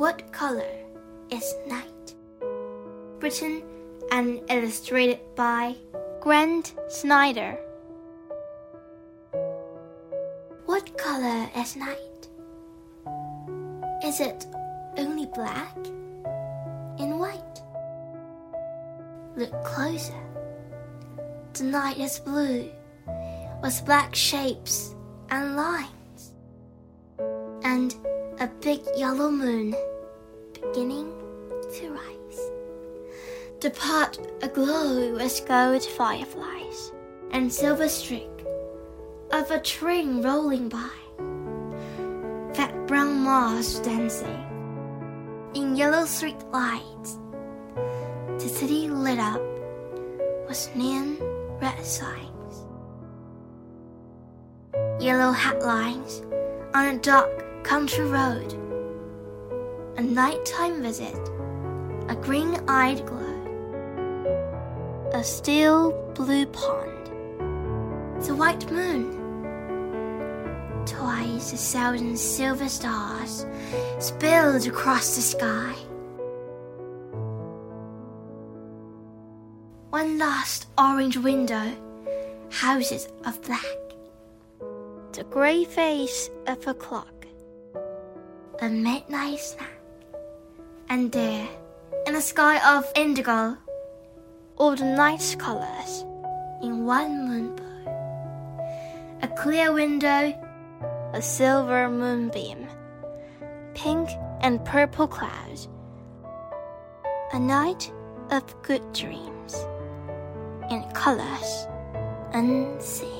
What color is night? Written and illustrated by Grant Snider. What color is night? Is it only black and white? Look closer. The night is blue with black shapes and lines, and a big yellow moon beginning to rise. The pot aglow with gold fireflies and silver streak of a train rolling by. Fat brown moths dancing in yellow street lights. The city lit up with neon red signs. Yellow headlines on a dark country road. A nighttime visit, a green eyed glow, a still blue pond, the white moon, twice a thousand silver stars spilled across the sky. One last orange window, houses of black, the grey face of a clock, a midnight snack, and there, in a sky of indigo, all the night's colours in one moonbow. A clear window, a silver moonbeam, pink and purple clouds, a night of good dreams in colors unseen.